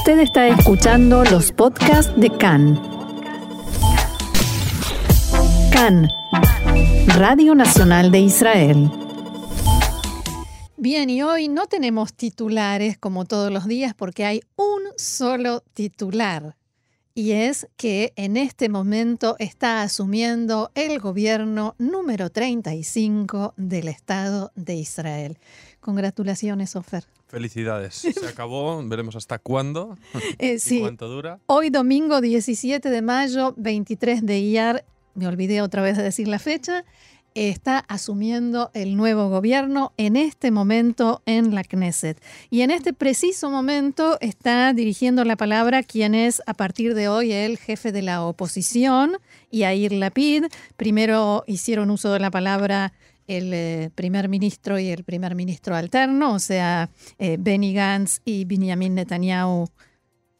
Usted está escuchando los podcasts de CAN. CAN, Radio Nacional de Israel. Bien, y hoy no tenemos titulares como todos los días porque hay un solo titular. Y es que en este momento está asumiendo el gobierno número 35 del Estado de Israel. Congratulaciones, Ofer. Felicidades. Se acabó, veremos hasta cuándo Eh, y cuánto dura. Hoy domingo 17 de mayo, 23 de Iyar, me olvidé otra vez de decir la fecha, está asumiendo el nuevo gobierno en este momento en la Knesset. Y en este preciso momento está dirigiendo la palabra quien es a partir de hoy el jefe de la oposición, Yair Lapid. Primero hicieron uso de la palabra el eh, primer ministro y el primer ministro alterno, o sea, eh, Benny Gantz y Benjamin Netanyahu.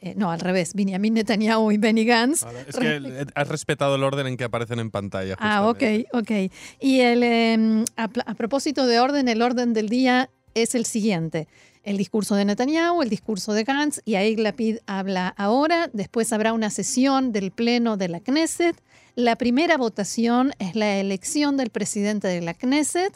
Eh, no, al revés, Benjamin Netanyahu y Benny Gantz. Vale, Es que eh, has respetado el orden en que aparecen en pantalla. Ah, ok, justamente. ok. Y el, eh, a, a propósito de orden, el orden del día es el siguiente. El discurso de Netanyahu, el discurso de Gantz, y Yair Lapid habla ahora. Después habrá una sesión del Pleno de la Knesset. La primera votación es la elección del presidente de la Knesset,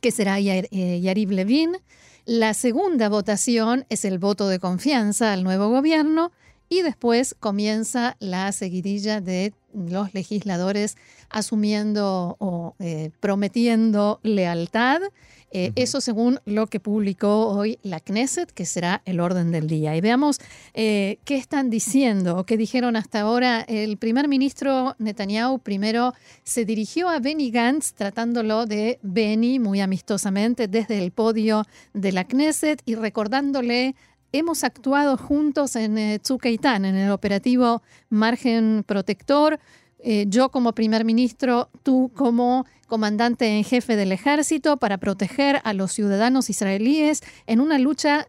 que será Yair- eh, Yariv Levin. La segunda votación es el voto de confianza al nuevo gobierno y después comienza la seguidilla de los legisladores asumiendo o eh, prometiendo lealtad. Eh, Eso según lo que publicó hoy la Knesset, que será el orden del día. Y veamos eh, qué están diciendo o qué dijeron hasta ahora. El primer ministro Netanyahu primero se dirigió a Benny Gantz tratándolo de Benny muy amistosamente desde el podio de la Knesset y recordándole hemos actuado juntos en eh, en el operativo Margen Protector. Eh, yo como primer ministro, tú como comandante en jefe del ejército para proteger a los ciudadanos israelíes en una lucha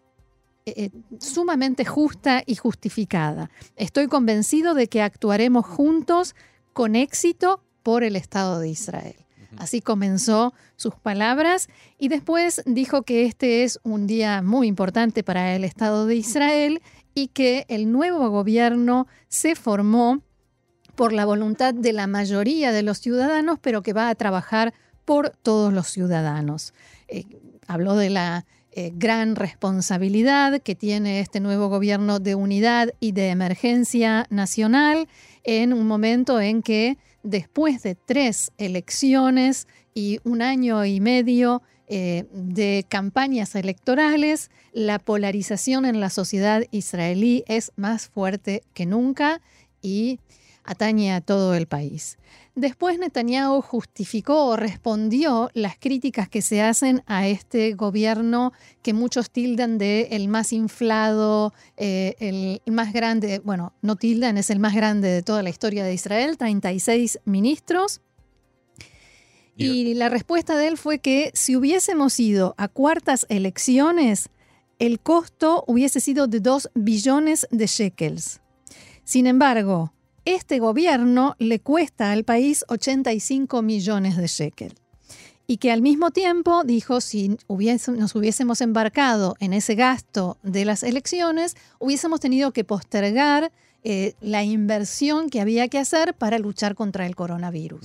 eh, eh, sumamente justa y justificada. Estoy convencido de que actuaremos juntos con éxito por el Estado de Israel. Así comenzó sus palabras y después dijo que este es un día muy importante para el Estado de Israel y que el nuevo gobierno se formó por la voluntad de la mayoría de los ciudadanos, pero que va a trabajar por todos los ciudadanos. Eh, habló de la eh, gran responsabilidad que tiene este nuevo gobierno de unidad y de emergencia nacional en un momento en que después de tres elecciones y un año y medio eh, de campañas electorales, la polarización en la sociedad israelí es más fuerte que nunca y atañe a todo el país. Después Netanyahu justificó o respondió las críticas que se hacen a este gobierno que muchos tildan de el más inflado, eh, el más grande, bueno, no tildan, es el más grande de toda la historia de Israel, 36 ministros. Y la respuesta de él fue que si hubiésemos ido a cuartas elecciones, el costo hubiese sido de 2 billones de shekels. Sin embargo, este gobierno le cuesta al país 85 millones de shekel. Y que al mismo tiempo dijo, si hubiese- nos hubiésemos embarcado en ese gasto de las elecciones, hubiésemos tenido que postergar eh, la inversión que había que hacer para luchar contra el coronavirus.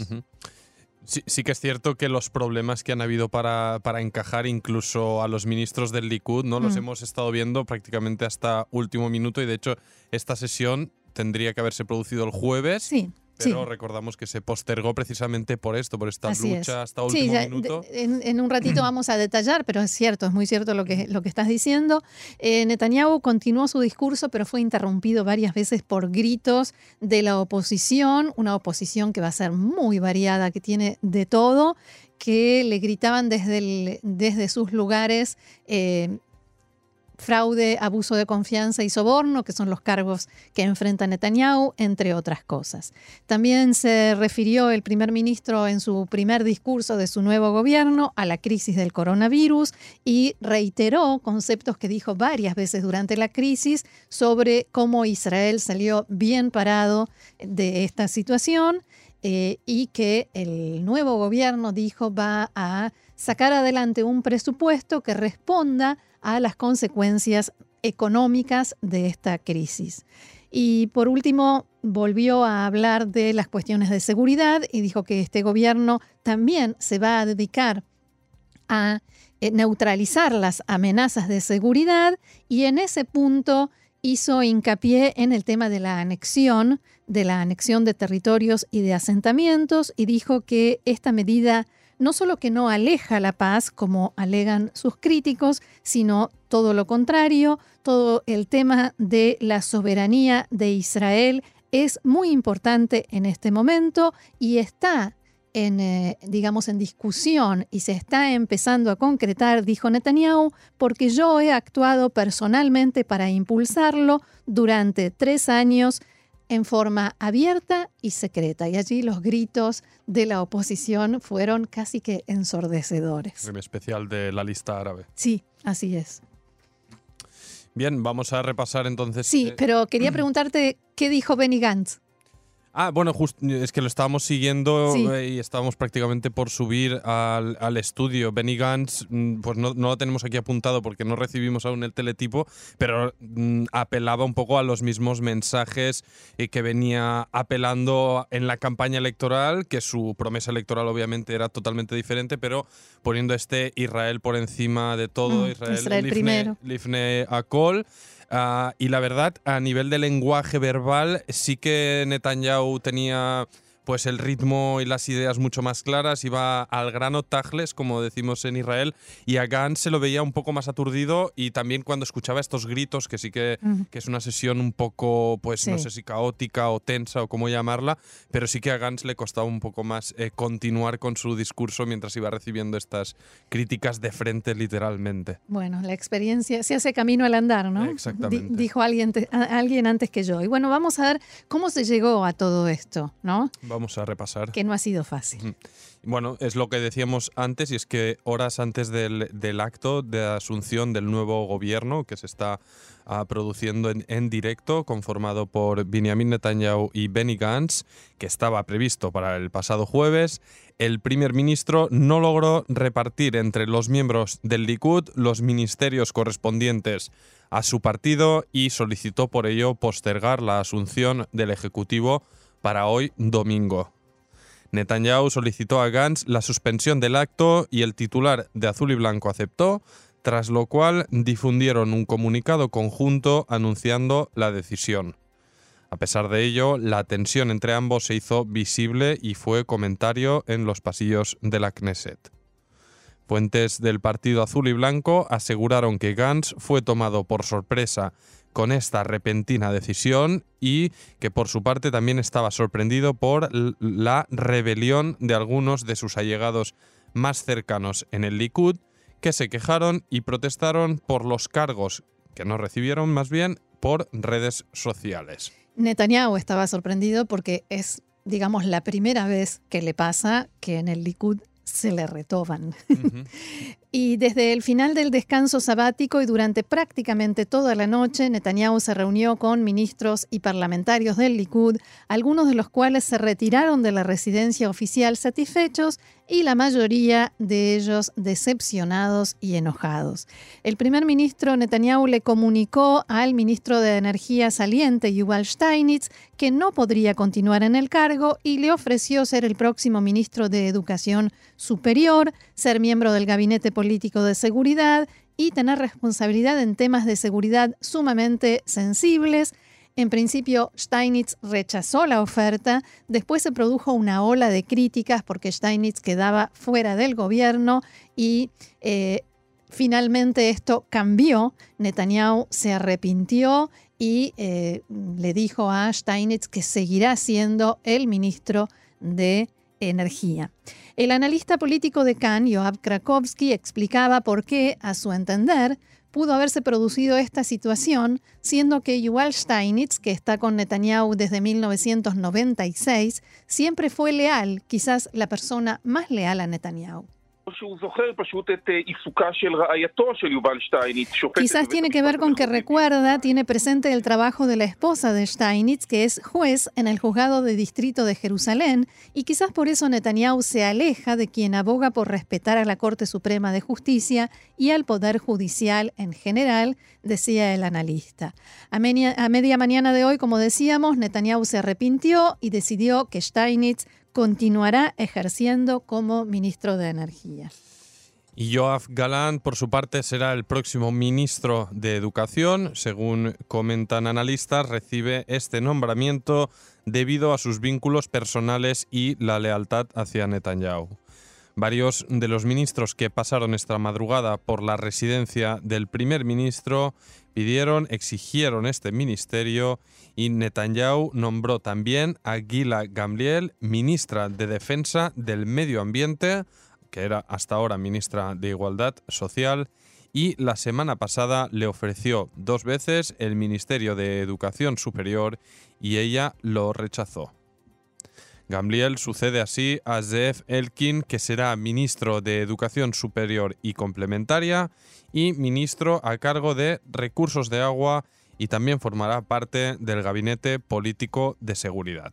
Sí, sí que es cierto que los problemas que han habido para, para encajar incluso a los ministros del Likud, ¿no? Los Mm. hemos estado viendo prácticamente hasta último minuto y de hecho esta sesión tendría que haberse producido el jueves. Sí, Pero sí. recordamos que se postergó precisamente por esto, por esta Así es. lucha hasta Sí, último ya, minuto. en, en un ratito vamos a detallar, pero es cierto, es muy cierto lo que, lo que estás diciendo. Eh, Netanyahu continuó su discurso, pero fue interrumpido varias veces por gritos de la oposición, una oposición que va a ser muy variada, que tiene de todo, que le gritaban desde, el- desde sus lugares. eh, fraude, abuso de confianza y soborno, que son los cargos que enfrenta Netanyahu, entre otras cosas. También se refirió el primer ministro en su primer discurso de su nuevo gobierno a la crisis del coronavirus y reiteró conceptos que dijo varias veces durante la crisis sobre cómo Israel salió bien parado de esta situación eh, y que el nuevo gobierno dijo va a sacar adelante un presupuesto que responda a las consecuencias económicas de esta crisis. Y por último, volvió a hablar de las cuestiones de seguridad y dijo que este gobierno también se va a dedicar a eh, neutralizar las amenazas de seguridad y en ese punto hizo hincapié en el tema de la anexión, de la anexión de territorios y de asentamientos y dijo que esta medida no solo que no aleja la paz, como alegan sus críticos, sino todo lo contrario, todo el tema de la soberanía de Israel es muy importante en este momento y está en, eh, digamos, en discusión y se está empezando a concretar, dijo Netanyahu, porque yo he actuado personalmente para impulsarlo durante tres años en forma abierta y secreta. Y allí los gritos de la oposición fueron casi que ensordecedores. En especial de la lista árabe. Sí, así es. Bien, vamos a repasar entonces. Sí, eh, pero quería preguntarte qué dijo Benny Gantz. Ah, bueno, es que lo estábamos siguiendo eh, y estábamos prácticamente por subir al, estudio. Benny Gantz, mm, pues no, lo tenemos aquí apuntado porque no recibimos aún el teletipo, pero mm, apelaba un poco a los mismos mensajes eh, que venía apelando en la campaña electoral, que su promesa electoral obviamente era totalmente diferente, pero poniendo este Israel por encima de todo, Mm, Israel, Israel Lifne- primero. Lifne Akol. Ah, y la verdad, a nivel de lenguaje verbal, sí que Netanyahu tenía pues el ritmo y las ideas mucho más claras, iba al grano tajles, como decimos en Israel, y a Gantz se lo veía un poco más aturdido y también cuando escuchaba estos gritos, que sí que, que es una sesión un poco, pues no sé si caótica o tensa o cómo llamarla, pero sí que a Gantz le costaba un poco más eh, continuar con su discurso mientras iba recibiendo estas críticas de frente literalmente. Bueno, la experiencia se hace camino al andar, ¿no? Exactamente. Di- dijo alguien, alguien antes que yo. Y bueno, vamos a ver cómo se llegó a todo esto, ¿no? Vamos a repasar. Que no ha sido fácil. Bueno, es lo que decíamos antes, y es que horas antes del, del acto de asunción del nuevo gobierno que se está ah, produciendo en, en directo, conformado por Benjamin Netanyahu y Benny Gantz, que estaba previsto para el pasado jueves, el primer ministro no logró repartir entre los miembros del Likud los ministerios correspondientes a su partido y solicitó por ello postergar la asunción del Ejecutivo para hoy domingo. Netanyahu solicitó a Gantz la suspensión del acto y el titular de Azul y Blanco aceptó, tras lo cual difundieron un comunicado conjunto anunciando la decisión. A pesar de ello, la tensión entre ambos se hizo visible y fue comentario en los pasillos de la Knesset. Fuentes del Partido Azul y Blanco aseguraron que Gantz fue tomado por sorpresa con esta repentina decisión y que por su parte también estaba sorprendido por la rebelión de algunos de sus allegados más cercanos en el Likud que se quejaron y protestaron por los cargos que no recibieron más bien por redes sociales. Netanyahu estaba sorprendido porque es, digamos, la primera vez que le pasa que en el Likud se le retoban. Y desde el final del descanso sabático y durante prácticamente toda la noche, Netanyahu se reunió con ministros y parlamentarios del Likud, algunos de los cuales se retiraron de la residencia oficial satisfechos y la mayoría de ellos decepcionados y enojados. El primer ministro Netanyahu le comunicó al ministro de Energía saliente, Yuval Steinitz, que no podría continuar en el cargo y le ofreció ser el próximo ministro de Educación Superior, ser miembro del Gabinete Político de Seguridad y tener responsabilidad en temas de seguridad sumamente sensibles. En principio, Steinitz rechazó la oferta, después se produjo una ola de críticas porque Steinitz quedaba fuera del gobierno y eh, finalmente esto cambió. Netanyahu se arrepintió y eh, le dijo a Steinitz que seguirá siendo el ministro de Energía. El analista político de Cannes, Yoav Krakowski, explicaba por qué, a su entender, pudo haberse producido esta situación, siendo que Yuval Steinitz, que está con Netanyahu desde 1996, siempre fue leal, quizás la persona más leal a Netanyahu. Quizás tiene que ver con que recuerda, tiene presente el trabajo de la esposa de Steinitz, que es juez en el juzgado de distrito de Jerusalén, y quizás por eso Netanyahu se aleja de quien aboga por respetar a la Corte Suprema de Justicia y al Poder Judicial en general, decía el analista. A media, a media mañana de hoy, como decíamos, Netanyahu se arrepintió y decidió que Steinitz continuará ejerciendo como ministro de Energía. Y Joaf Galán, por su parte, será el próximo ministro de Educación. Según comentan analistas, recibe este nombramiento debido a sus vínculos personales y la lealtad hacia Netanyahu. Varios de los ministros que pasaron esta madrugada por la residencia del primer ministro pidieron, exigieron este ministerio y Netanyahu nombró también a Gila Gamliel ministra de Defensa del Medio Ambiente, que era hasta ahora ministra de Igualdad Social, y la semana pasada le ofreció dos veces el Ministerio de Educación Superior y ella lo rechazó. Gamliel sucede así a Zeev Elkin, que será ministro de Educación Superior y Complementaria y ministro a cargo de Recursos de Agua y también formará parte del Gabinete Político de Seguridad.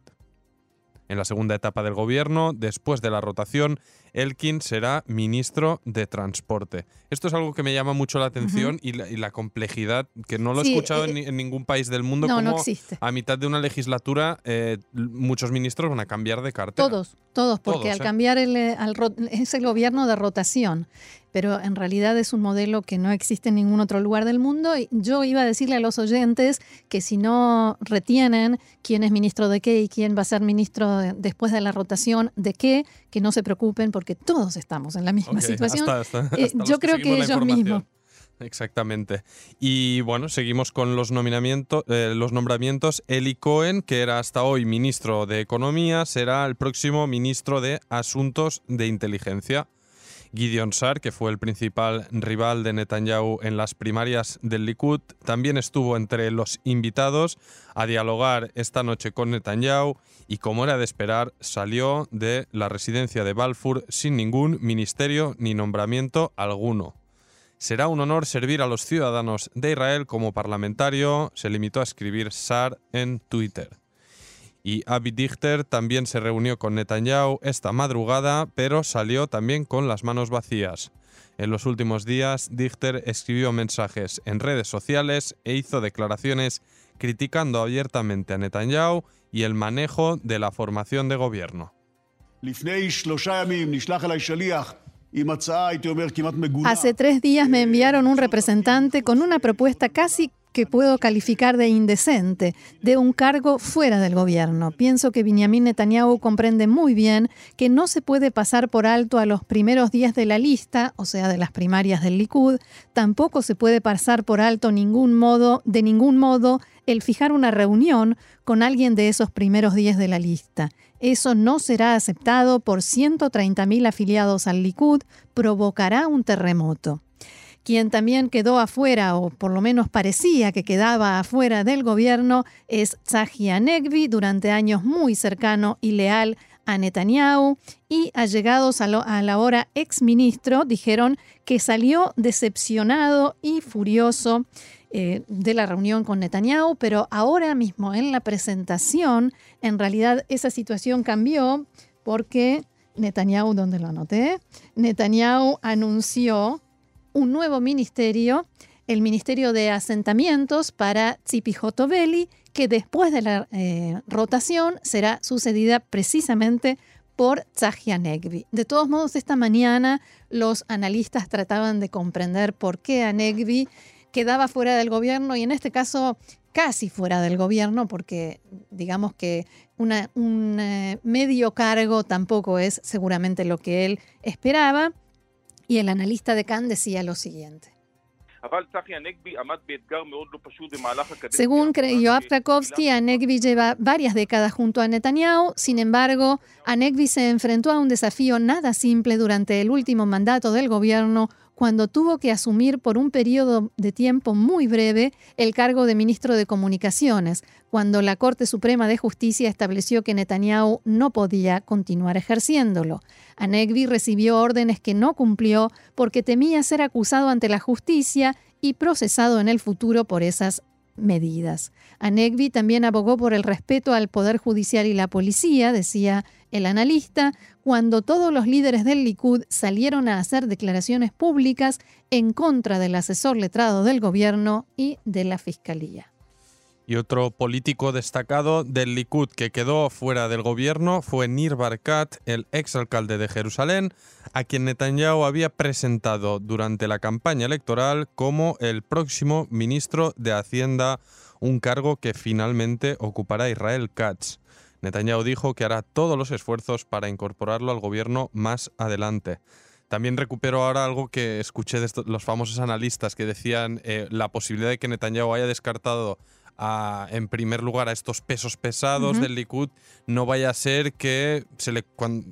En la segunda etapa del gobierno, después de la rotación, Elkin será ministro de Transporte. Esto es algo que me llama mucho la atención y, la, complejidad, que no lo he escuchado eh, en, ningún país del mundo, no, como no existe. a mitad de una legislatura eh, muchos ministros van a cambiar de cartera. Todos, todos, porque Todos, al ¿eh? cambiar el, al es el gobierno de rotación, pero en realidad es un modelo que no existe en ningún otro lugar del mundo. Y yo iba a decirle a los oyentes que si no retienen quién es ministro de qué y quién va a ser ministro de- después de la rotación de qué, que no se preocupen porque todos estamos en la misma situación. hasta- hasta- Eh, hasta yo creo que la ellos mismos. Exactamente. Y bueno, seguimos con los, nominamiento- eh, los nombramientos. Eli Cohen, que era hasta hoy ministro de Economía, será el próximo ministro de Asuntos de Inteligencia. Gideon Sar, que fue el principal rival de Netanyahu en las primarias del Likud, también estuvo entre los invitados a dialogar esta noche con Netanyahu y, como era de esperar, salió de la residencia de Balfour sin ningún ministerio ni nombramiento alguno. Será un honor servir a los ciudadanos de Israel como parlamentario, se limitó a escribir Sar en Twitter. Y Avi Dichter también se reunió con Netanyahu esta madrugada, pero salió también con las manos vacías. En los últimos días, Dichter escribió mensajes en redes sociales e hizo declaraciones criticando abiertamente a Netanyahu y el manejo de la formación de gobierno. Hace tres días me enviaron un representante con una propuesta casi que puedo calificar de indecente, de un cargo fuera del gobierno. Pienso que Benjamin Netanyahu comprende muy bien que no se puede pasar por alto a los primeros días de la lista, o sea, de las primarias del Likud, tampoco se puede pasar por alto de ningún modo el fijar una reunión con alguien de esos primeros días de la lista. Eso no será aceptado por 130.000 afiliados al Likud, provocará un terremoto. Quien también quedó afuera, o por lo menos parecía que quedaba afuera del gobierno, es Tzahi Anegvi, durante años muy cercano y leal a Netanyahu, y allegados a, a la hora exministro dijeron que salió decepcionado y furioso eh, de la reunión con Netanyahu, pero ahora mismo en la presentación, en realidad esa situación cambió porque Netanyahu, donde lo anoté, Netanyahu anunció un nuevo ministerio, el Ministerio de Asentamientos para Tzipi Hotoveli, que después de la eh, rotación será sucedida precisamente por Tzahi Anegvi. De todos modos, esta mañana los analistas trataban de comprender por qué Anegvi quedaba fuera del gobierno y en este caso casi fuera del gobierno, porque digamos que un eh, medio cargo tampoco es seguramente lo que él esperaba. Y el analista de Khan decía lo siguiente. Según Yoav Trakovsky, Anegbi lleva varias décadas junto a Netanyahu. Sin embargo, Anegbi se enfrentó a un desafío nada simple durante el último mandato del gobierno cuando tuvo que asumir por un periodo de tiempo muy breve el cargo de ministro de Comunicaciones, cuando la Corte Suprema de Justicia estableció que Netanyahu no podía continuar ejerciéndolo. Anegbi recibió órdenes que no cumplió porque temía ser acusado ante la justicia y procesado en el futuro por esas medidas. Anegbi también abogó por el respeto al Poder Judicial y la policía, decía el analista, cuando todos los líderes del Likud salieron a hacer declaraciones públicas en contra del asesor letrado del gobierno y de la fiscalía. Y otro político destacado del Likud que quedó fuera del gobierno fue Nir Barkat, el exalcalde de Jerusalén, a quien Netanyahu había presentado durante la campaña electoral como el próximo ministro de Hacienda, un cargo que finalmente ocupará Israel Katz. Netanyahu dijo que hará todos los esfuerzos para incorporarlo al gobierno más adelante. También recupero ahora algo que escuché de los famosos analistas que decían eh, la posibilidad de que Netanyahu haya descartado en primer lugar a estos pesos pesados del Likud, no vaya a ser que se le,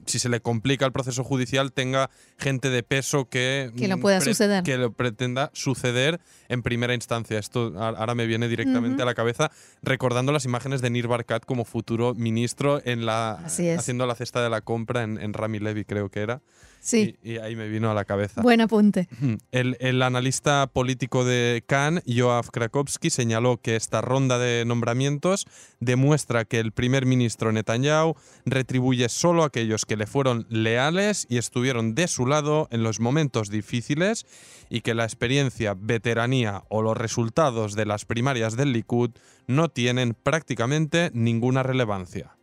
si se le complica el proceso judicial tenga gente de peso que, que lo pueda suceder. Que lo pretenda suceder en primera instancia. Esto ahora me viene directamente a la cabeza recordando las imágenes de Nir Barkat como futuro ministro en la, haciendo la cesta de la compra en, en Rami Levy, creo que era. Sí. Y, ahí me vino a la cabeza. Buen apunte. El, el analista político de Cannes, Joaf Krakowski, señaló que esta ronda de nombramientos demuestra que el primer ministro Netanyahu retribuye solo a aquellos que le fueron leales y estuvieron de su lado en los momentos difíciles y que la experiencia, veteranía o los resultados de las primarias del Likud no tienen prácticamente ninguna relevancia.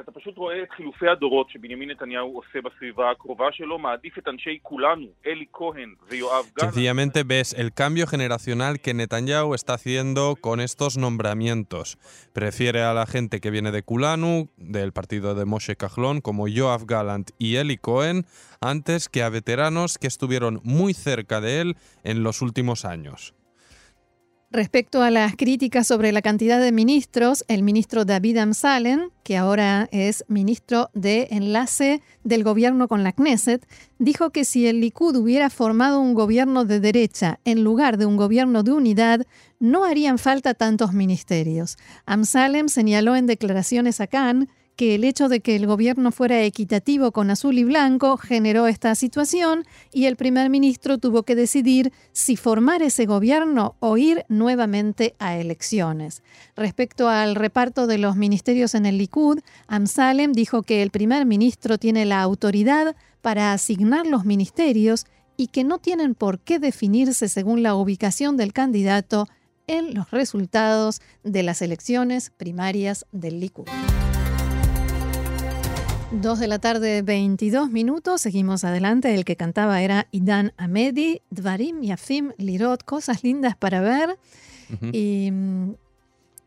אתה פשוט רואה את חילופי הדורות שבנימין נתניהו עושה בסביבה הקרובה שלו, מעדיף את אנשי כולנו, אלי כהן ויואב גלנט. Sencillamente ves el cambio generacional que Netanyahu está haciendo con estos nombramientos. Prefiere a la gente que viene de Kulanu, del partido de Moshe Kahlon, como Yoav Gallant y Eli Cohen, antes que a veteranos que estuvieron muy cerca de él en los últimos años. Respecto a las críticas sobre la cantidad de ministros, el ministro David Amsalen, que ahora es ministro de enlace del gobierno con la Knesset, dijo que si el Likud hubiera formado un gobierno de derecha en lugar de un gobierno de unidad, no harían falta tantos ministerios. Amsalem señaló en declaraciones a Khan que el hecho de que el gobierno fuera equitativo con azul y blanco generó esta situación y el primer ministro tuvo que decidir si formar ese gobierno o ir nuevamente a elecciones. Respecto al reparto de los ministerios en el Likud, Amsalem dijo que el primer ministro tiene la autoridad para asignar los ministerios y que no tienen por qué definirse según la ubicación del candidato en los resultados de las elecciones primarias del Likud. Dos de la tarde, 22 minutos. Seguimos adelante. El que cantaba era Idan Amedi, Dvarim Yafim Lirot, cosas lindas para ver. Y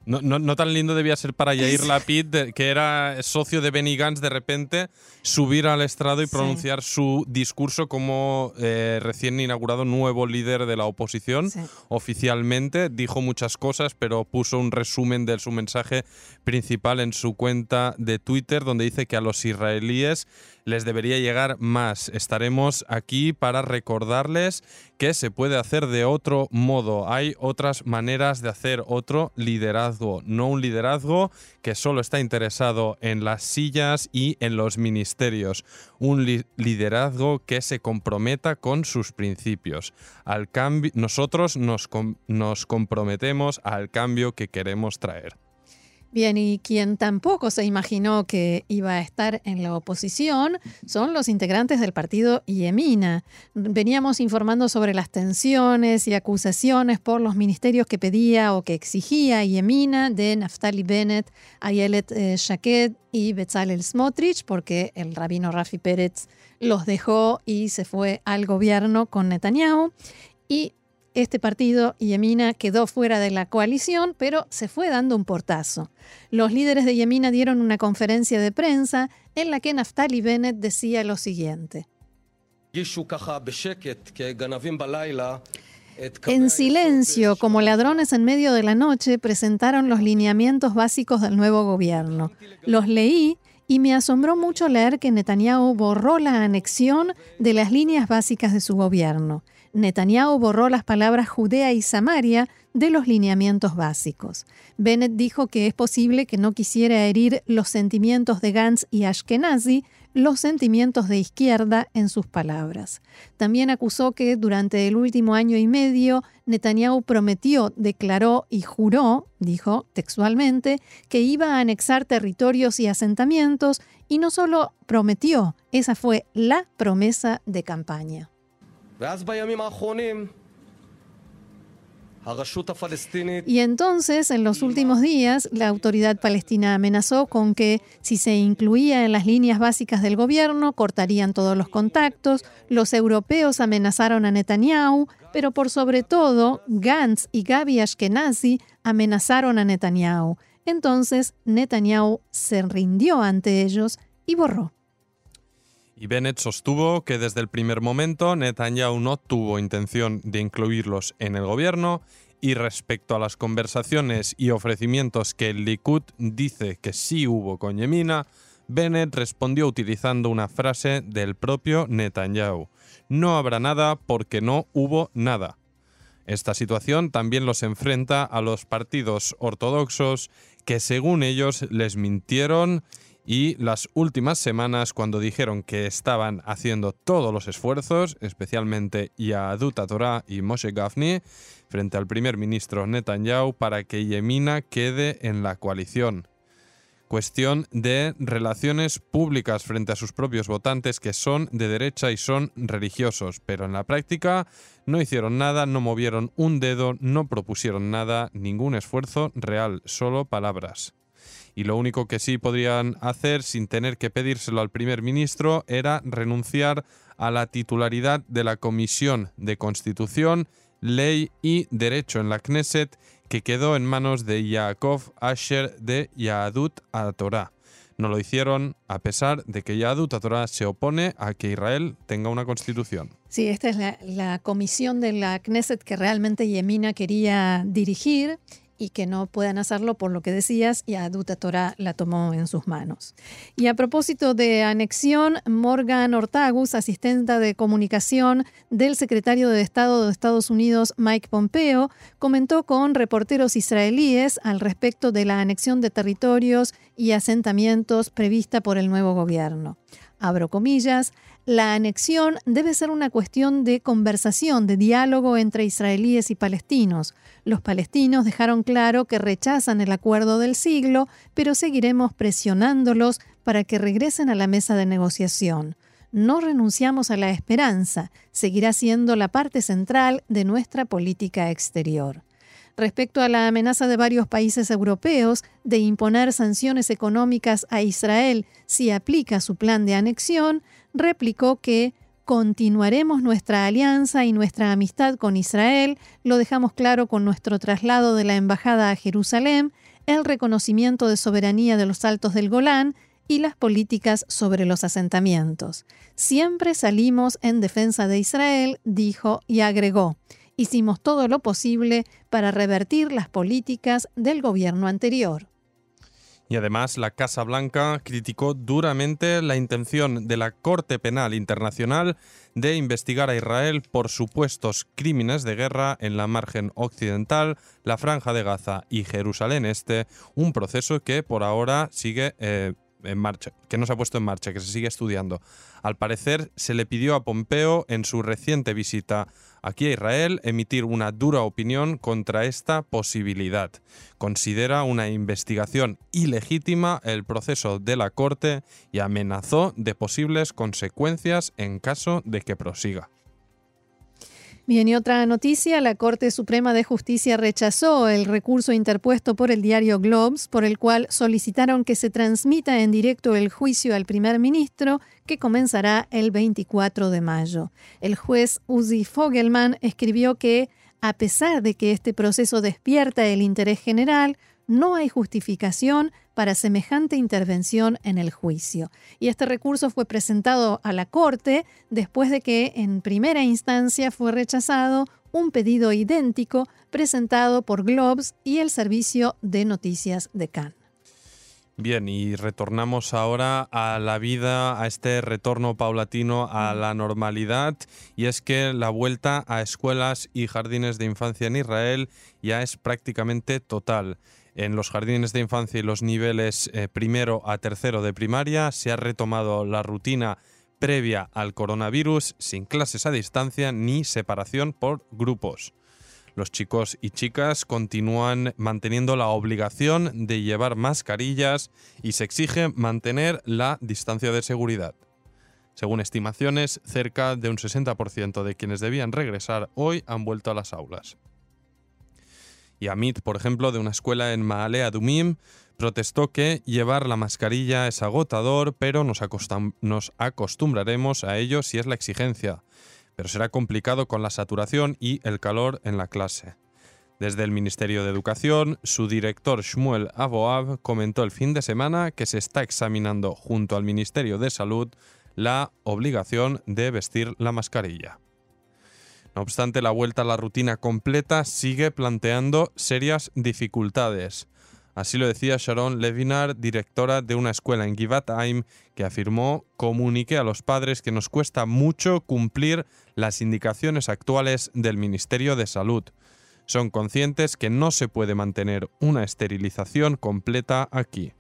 mm, no, no, tan lindo debía ser para Yair Lapid, que era socio de Benny Gantz, de repente subir al estrado y pronunciar su discurso como eh, recién inaugurado nuevo líder de la oposición. Oficialmente dijo muchas cosas, pero puso un resumen de su mensaje principal en su cuenta de Twitter, donde dice que a los israelíes les debería llegar más. Estaremos aquí para recordarles que se puede hacer de otro modo. Hay otras maneras de hacer otro liderazgo, no un liderazgo que solo está interesado en las sillas y en los ministerios. Un liderazgo que se comprometa con sus principios. Al nosotros nos, nos comprometemos al cambio que queremos traer. Bien, y quien tampoco se imaginó que iba a estar en la oposición son los integrantes del partido Yemina. Veníamos informando sobre las tensiones y acusaciones por los ministerios que pedía o que exigía Yemina de Naftali Bennett, Ayelet eh, Shaked y Bezalel Smotrich, porque el rabino Rafi Pérez los dejó y se fue al gobierno con Netanyahu. Y este partido, Yemina, quedó fuera de la coalición, pero se fue dando un portazo. Los líderes de Yemina dieron una conferencia de prensa en la que Naftali Bennett decía lo siguiente. En silencio, como ladrones en medio de la noche, presentaron los lineamientos básicos del nuevo gobierno. Los leí y me asombró mucho leer que Netanyahu borró la anexión de las líneas básicas de su gobierno. Netanyahu borró las palabras Judea y Samaria de los lineamientos básicos. Bennett dijo que es posible que no quisiera herir los sentimientos de Gantz y Ashkenazi, los sentimientos de izquierda en sus palabras. También acusó que durante el último año y medio Netanyahu prometió, declaró y juró, dijo textualmente, que iba a anexar territorios y asentamientos y no solo prometió, esa fue la promesa de campaña. Y entonces, en los últimos días, la autoridad palestina amenazó con que si se incluía en las líneas básicas del gobierno, cortarían todos los contactos. Los europeos amenazaron a Netanyahu, pero por sobre todo, Gantz y Gabi Ashkenazi amenazaron a Netanyahu. Entonces, Netanyahu se rindió ante ellos y borró. Y Bennett sostuvo que desde el primer momento Netanyahu no tuvo intención de incluirlos en el gobierno y respecto a las conversaciones y ofrecimientos que el Likud dice que sí hubo con Yemina, Bennett respondió utilizando una frase del propio Netanyahu. No habrá nada porque no hubo nada. Esta situación también los enfrenta a los partidos ortodoxos que según ellos les mintieron y las últimas semanas cuando dijeron que estaban haciendo todos los esfuerzos, especialmente Yahadut Torah y Moshe Gafni, frente al primer ministro Netanyahu para que Yemina quede en la coalición. Cuestión de relaciones públicas frente a sus propios votantes que son de derecha y son religiosos, pero en la práctica no hicieron nada, no movieron un dedo, no propusieron nada, ningún esfuerzo real, solo palabras y lo único que sí podrían hacer sin tener que pedírselo al primer ministro era renunciar a la titularidad de la Comisión de Constitución, Ley y Derecho en la Knesset que quedó en manos de Yaakov Asher de Yahadut Torah. No lo hicieron a pesar de que Yahadut Torah se opone a que Israel tenga una constitución. Sí, esta es la, la comisión de la Knesset que realmente Yemina quería dirigir y que no puedan hacerlo por lo que decías, y Aduta Torah la tomó en sus manos. Y a propósito de anexión, Morgan Ortagus, asistenta de comunicación del secretario de Estado de Estados Unidos, Mike Pompeo, comentó con reporteros israelíes al respecto de la anexión de territorios y asentamientos prevista por el nuevo gobierno. Abro comillas, la anexión debe ser una cuestión de conversación, de diálogo entre israelíes y palestinos. Los palestinos dejaron claro que rechazan el acuerdo del siglo, pero seguiremos presionándolos para que regresen a la mesa de negociación. No renunciamos a la esperanza, seguirá siendo la parte central de nuestra política exterior. Respecto a la amenaza de varios países europeos de imponer sanciones económicas a Israel si aplica su plan de anexión, replicó que continuaremos nuestra alianza y nuestra amistad con Israel, lo dejamos claro con nuestro traslado de la embajada a Jerusalén, el reconocimiento de soberanía de los altos del Golán y las políticas sobre los asentamientos. Siempre salimos en defensa de Israel, dijo y agregó. Hicimos todo lo posible para revertir las políticas del gobierno anterior. Y además la Casa Blanca criticó duramente la intención de la Corte Penal Internacional de investigar a Israel por supuestos crímenes de guerra en la margen occidental, la Franja de Gaza y Jerusalén Este, un proceso que por ahora sigue eh, en marcha, que no se ha puesto en marcha, que se sigue estudiando. Al parecer, se le pidió a Pompeo en su reciente visita aquí a Israel emitir una dura opinión contra esta posibilidad. Considera una investigación ilegítima el proceso de la Corte y amenazó de posibles consecuencias en caso de que prosiga. Bien, y otra noticia, la Corte Suprema de Justicia rechazó el recurso interpuesto por el diario Globes, por el cual solicitaron que se transmita en directo el juicio al primer ministro, que comenzará el 24 de mayo. El juez Uzi Fogelman escribió que, a pesar de que este proceso despierta el interés general, no hay justificación para semejante intervención en el juicio. Y este recurso fue presentado a la Corte después de que en primera instancia fue rechazado un pedido idéntico presentado por Globes y el Servicio de Noticias de Cannes. Bien, y retornamos ahora a la vida, a este retorno paulatino a la normalidad, y es que la vuelta a escuelas y jardines de infancia en Israel ya es prácticamente total. En los jardines de infancia y los niveles eh, primero a tercero de primaria se ha retomado la rutina previa al coronavirus sin clases a distancia ni separación por grupos. Los chicos y chicas continúan manteniendo la obligación de llevar mascarillas y se exige mantener la distancia de seguridad. Según estimaciones, cerca de un 60% de quienes debían regresar hoy han vuelto a las aulas. Y Amit, por ejemplo, de una escuela en Maale Adumim, protestó que llevar la mascarilla es agotador, pero nos, nos acostumbraremos a ello si es la exigencia pero será complicado con la saturación y el calor en la clase. Desde el Ministerio de Educación, su director Shmuel Aboab comentó el fin de semana que se está examinando junto al Ministerio de Salud la obligación de vestir la mascarilla. No obstante, la vuelta a la rutina completa sigue planteando serias dificultades. Así lo decía Sharon Levinar, directora de una escuela en Givatayim, que afirmó, comunique a los padres que nos cuesta mucho cumplir las indicaciones actuales del Ministerio de Salud. Son conscientes que no se puede mantener una esterilización completa aquí.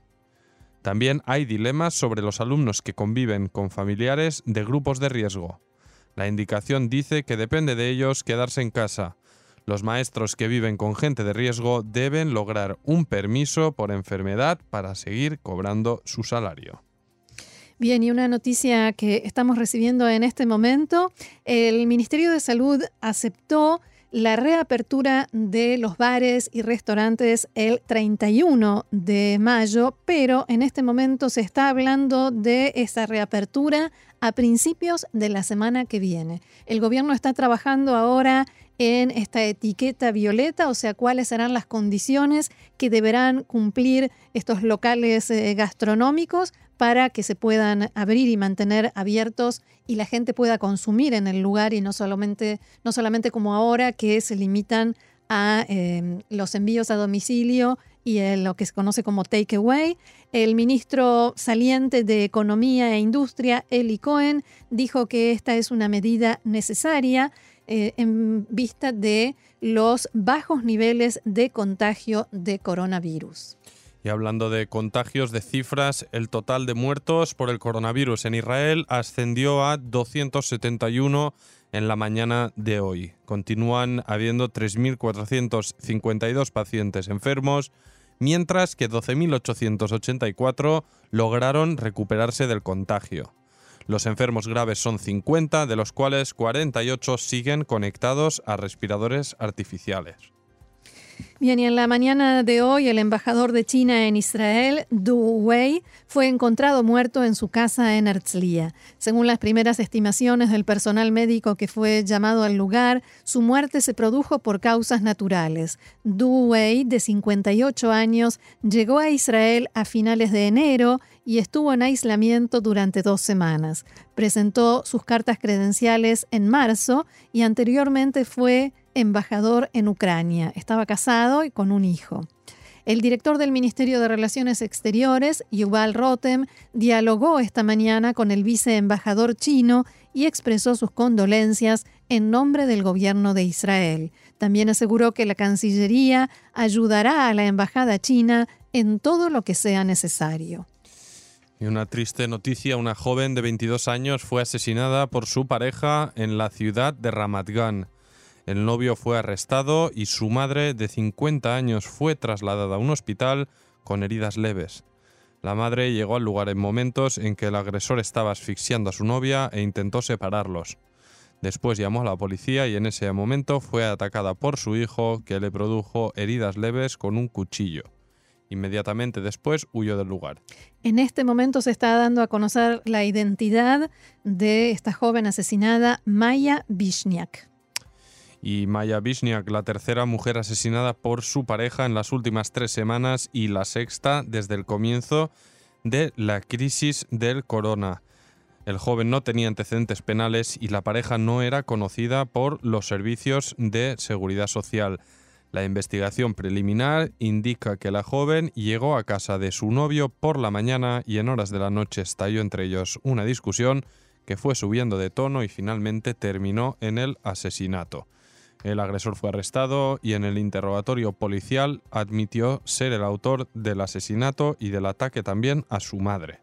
También hay dilemas sobre los alumnos que conviven con familiares de grupos de riesgo. La indicación dice que depende de ellos quedarse en casa, los maestros que viven con gente de riesgo deben lograr un permiso por enfermedad para seguir cobrando su salario. Bien, y una noticia que estamos recibiendo en este momento, el Ministerio de Salud aceptó la reapertura de los bares y restaurantes el 31 de mayo, pero en este momento se está hablando de esa reapertura a principios de la semana que viene. El gobierno está trabajando ahora en esta etiqueta violeta, o sea, cuáles serán las condiciones que deberán cumplir estos locales eh, gastronómicos para que se puedan abrir y mantener abiertos y la gente pueda consumir en el lugar y no solamente, no solamente como ahora que se limitan a em, los envíos a domicilio y lo que se conoce como takeaway. El ministro saliente de Economía e Industria, Eli Cohen, dijo que esta es una medida necesaria eh, en vista de los bajos niveles de contagio de coronavirus. Y hablando de contagios, de cifras, el total de muertos por el coronavirus en Israel ascendió a 271 en la mañana de hoy. Continúan habiendo 3.452 pacientes enfermos, mientras que 12.884 lograron recuperarse del contagio. Los enfermos graves son 50, de los cuales 48 siguen conectados a respiradores artificiales. Bien, y en la mañana de hoy el embajador de China en Israel, Du Wei, fue encontrado muerto en su casa en Herzliya. Según las primeras estimaciones del personal médico que fue llamado al lugar, su muerte se produjo por causas naturales. Du Wei, de 58 años, llegó a Israel a finales de enero y estuvo en aislamiento durante dos semanas. Presentó sus cartas credenciales en marzo y anteriormente fue embajador en Ucrania. Estaba casado y con un hijo. El director del Ministerio de Relaciones Exteriores, Yuval Rotem, dialogó esta mañana con el viceembajador chino y expresó sus condolencias en nombre del gobierno de Israel. También aseguró que la Cancillería ayudará a la embajada china en todo lo que sea necesario. Y una triste noticia, una joven de 22 años fue asesinada por su pareja en la ciudad de Ramat Gan. El novio fue arrestado y su madre de 50 años fue trasladada a un hospital con heridas leves. La madre llegó al lugar en momentos en que el agresor estaba asfixiando a su novia e intentó separarlos. Después llamó a la policía y en ese momento fue atacada por su hijo que le produjo heridas leves con un cuchillo. Inmediatamente después huyó del lugar. En este momento se está dando a conocer la identidad de esta joven asesinada, Maya Vishniak y Maya Vishniak, la tercera mujer asesinada por su pareja en las últimas tres semanas y la sexta desde el comienzo de la crisis del corona. El joven no tenía antecedentes penales y la pareja no era conocida por los servicios de seguridad social. La investigación preliminar indica que la joven llegó a casa de su novio por la mañana y en horas de la noche estalló entre ellos una discusión que fue subiendo de tono y finalmente terminó en el asesinato. El agresor fue arrestado y en el interrogatorio policial admitió ser el autor del asesinato y del ataque también a su madre.